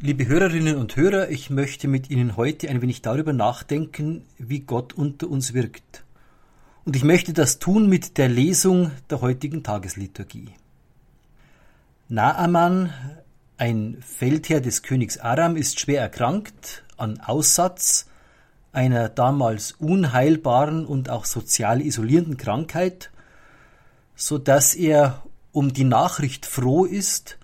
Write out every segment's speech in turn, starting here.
Liebe Hörerinnen und Hörer, ich möchte mit Ihnen heute ein wenig darüber nachdenken, wie Gott unter uns wirkt. Und ich möchte das tun mit der Lesung der heutigen Tagesliturgie. Naaman, ein Feldherr des Königs Aram, ist schwer erkrankt an Aussatz, einer damals unheilbaren und auch sozial isolierenden Krankheit, so dass er um die Nachricht froh ist,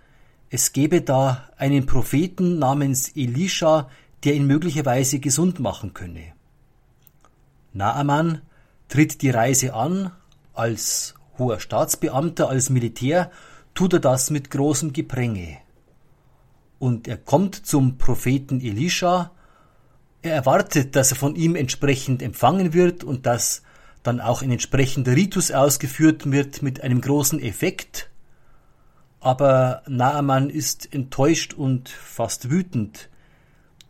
es gebe da einen Propheten namens Elisha, der ihn möglicherweise gesund machen könne. Naaman tritt die Reise an, als hoher Staatsbeamter, als Militär, tut er das mit großem Gepränge. Und er kommt zum Propheten Elisha, er erwartet, dass er von ihm entsprechend empfangen wird und dass dann auch ein entsprechender Ritus ausgeführt wird mit einem großen Effekt, aber Naaman ist enttäuscht und fast wütend,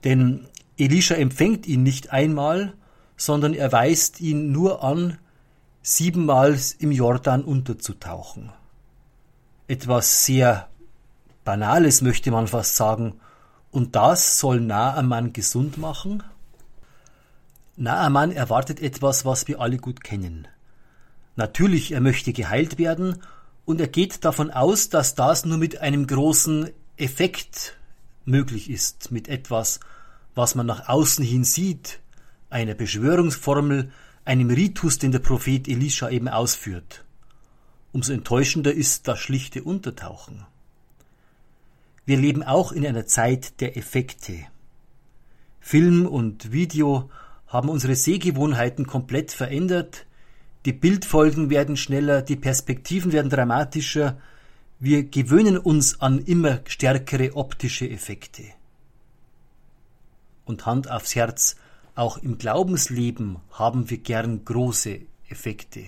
denn Elisha empfängt ihn nicht einmal, sondern er weist ihn nur an, siebenmal im Jordan unterzutauchen. Etwas sehr Banales möchte man fast sagen, und das soll Naaman gesund machen? Naaman erwartet etwas, was wir alle gut kennen. Natürlich, er möchte geheilt werden und er geht davon aus, dass das nur mit einem großen Effekt möglich ist, mit etwas, was man nach außen hin sieht, einer Beschwörungsformel, einem Ritus, den der Prophet Elisha eben ausführt. Umso enttäuschender ist das schlichte Untertauchen. Wir leben auch in einer Zeit der Effekte. Film und Video haben unsere Sehgewohnheiten komplett verändert, die Bildfolgen werden schneller, die Perspektiven werden dramatischer, wir gewöhnen uns an immer stärkere optische Effekte. Und Hand aufs Herz, auch im Glaubensleben haben wir gern große Effekte.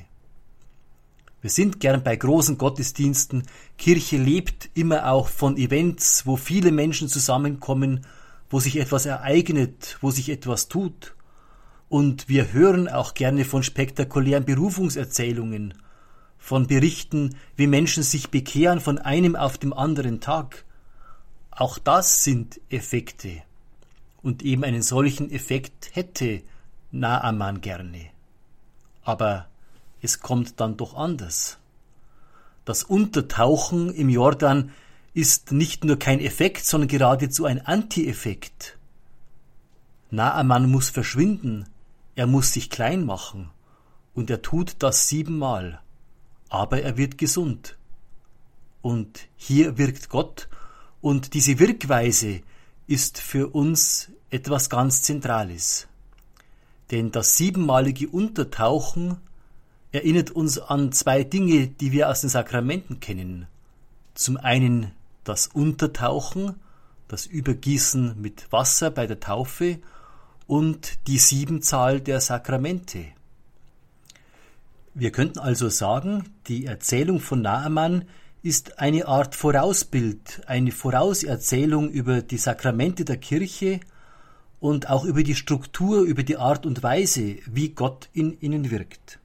Wir sind gern bei großen Gottesdiensten. Kirche lebt immer auch von Events, wo viele Menschen zusammenkommen, wo sich etwas ereignet, wo sich etwas tut. Und wir hören auch gerne von spektakulären Berufungserzählungen, von Berichten, wie Menschen sich bekehren von einem auf dem anderen Tag. Auch das sind Effekte. Und eben einen solchen Effekt hätte Naaman gerne. Aber es kommt dann doch anders. Das Untertauchen im Jordan ist nicht nur kein Effekt, sondern geradezu ein Anti-Effekt. Naaman muss verschwinden, er muss sich klein machen, und er tut das siebenmal, aber er wird gesund. Und hier wirkt Gott, und diese Wirkweise ist für uns etwas ganz Zentrales. Denn das siebenmalige Untertauchen erinnert uns an zwei Dinge, die wir aus den Sakramenten kennen. Zum einen das Untertauchen, das Übergießen mit Wasser bei der Taufe und die Siebenzahl der Sakramente. Wir könnten also sagen, die Erzählung von Naaman ist eine Art Vorausbild, eine Vorauserzählung über die Sakramente der Kirche und auch über die Struktur, über die Art und Weise, wie Gott in ihnen wirkt.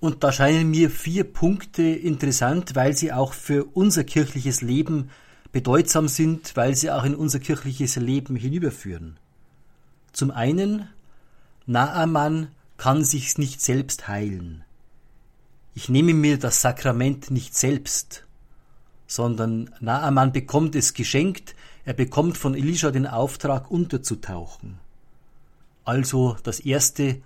Und da scheinen mir vier Punkte interessant, weil sie auch für unser kirchliches Leben bedeutsam sind, weil sie auch in unser kirchliches Leben hinüberführen. Zum einen, Naaman kann sich nicht selbst heilen. Ich nehme mir das Sakrament nicht selbst, sondern Naaman bekommt es geschenkt, er bekommt von Elisha den Auftrag, unterzutauchen. Also das erste,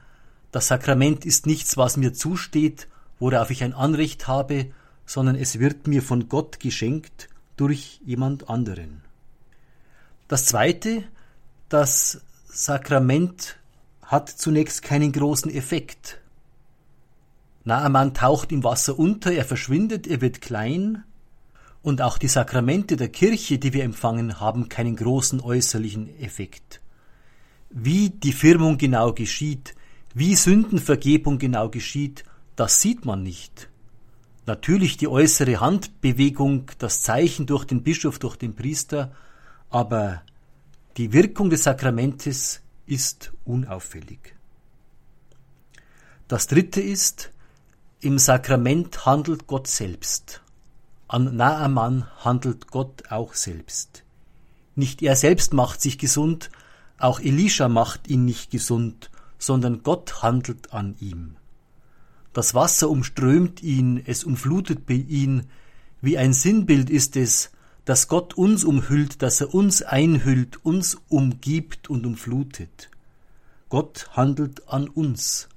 das Sakrament ist nichts, was mir zusteht, worauf ich ein Anrecht habe, sondern es wird mir von Gott geschenkt durch jemand anderen. Das zweite, das Sakrament hat zunächst keinen großen Effekt. Naaman taucht im Wasser unter, er verschwindet, er wird klein, und auch die Sakramente der Kirche, die wir empfangen, haben keinen großen äußerlichen Effekt. Wie die Firmung genau geschieht, wie Sündenvergebung genau geschieht, das sieht man nicht. Natürlich die äußere Handbewegung, das Zeichen durch den Bischof, durch den Priester, aber die Wirkung des Sakramentes ist unauffällig. Das dritte ist, im Sakrament handelt Gott selbst. An Naaman handelt Gott auch selbst. Nicht er selbst macht sich gesund, auch Elisha macht ihn nicht gesund, sondern Gott handelt an ihm. Das Wasser umströmt ihn, es umflutet ihn, wie ein Sinnbild ist es, dass Gott uns umhüllt, dass er uns einhüllt, uns umgibt und umflutet. Gott handelt an uns.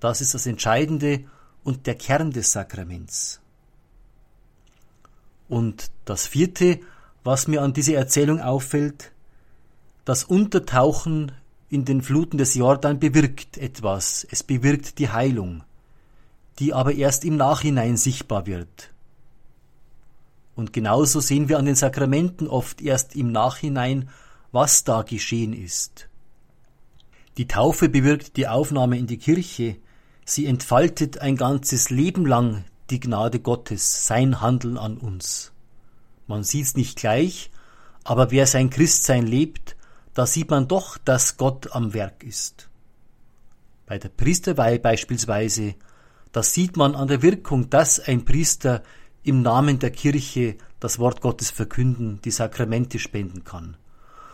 Das ist das Entscheidende und der Kern des Sakraments. Und das vierte, was mir an dieser Erzählung auffällt, das Untertauchen in den Fluten des Jordan bewirkt etwas, es bewirkt die Heilung, die aber erst im Nachhinein sichtbar wird. Und genauso sehen wir an den Sakramenten oft erst im Nachhinein, was da geschehen ist. Die Taufe bewirkt die Aufnahme in die Kirche, sie entfaltet ein ganzes Leben lang die Gnade Gottes, sein Handeln an uns. Man sieht's nicht gleich, aber wer sein Christsein lebt, da sieht man doch, dass Gott am Werk ist. Bei der Priesterweihe beispielsweise, da sieht man an der Wirkung, dass ein Priester im Namen der Kirche das Wort Gottes verkünden, die Sakramente spenden kann.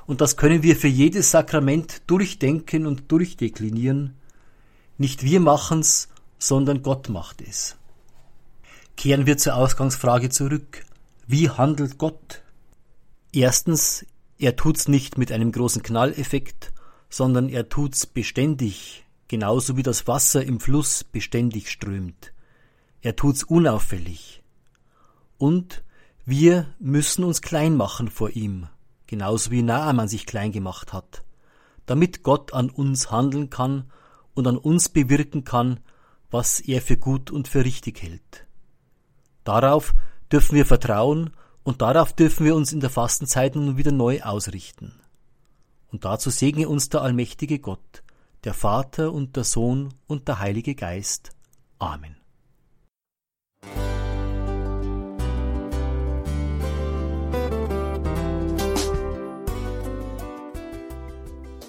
Und das können wir für jedes Sakrament durchdenken und durchdeklinieren. Nicht wir machen's, sondern Gott macht es. Kehren wir zur Ausgangsfrage zurück. Wie handelt Gott? Erstens, er tut's nicht mit einem großen Knalleffekt, sondern er tut's beständig, genauso wie das Wasser im Fluss beständig strömt. Er tut's unauffällig. Und wir müssen uns klein machen vor ihm, genauso wie Naaman sich klein gemacht hat, damit Gott an uns handeln kann und an uns bewirken kann, was er für gut und für richtig hält. Darauf dürfen wir vertrauen und darauf dürfen wir uns in der Fastenzeit nun wieder neu ausrichten. Und dazu segne uns der allmächtige Gott, der Vater und der Sohn und der Heilige Geist. Amen.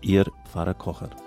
Ihr Pfarrer Kocher.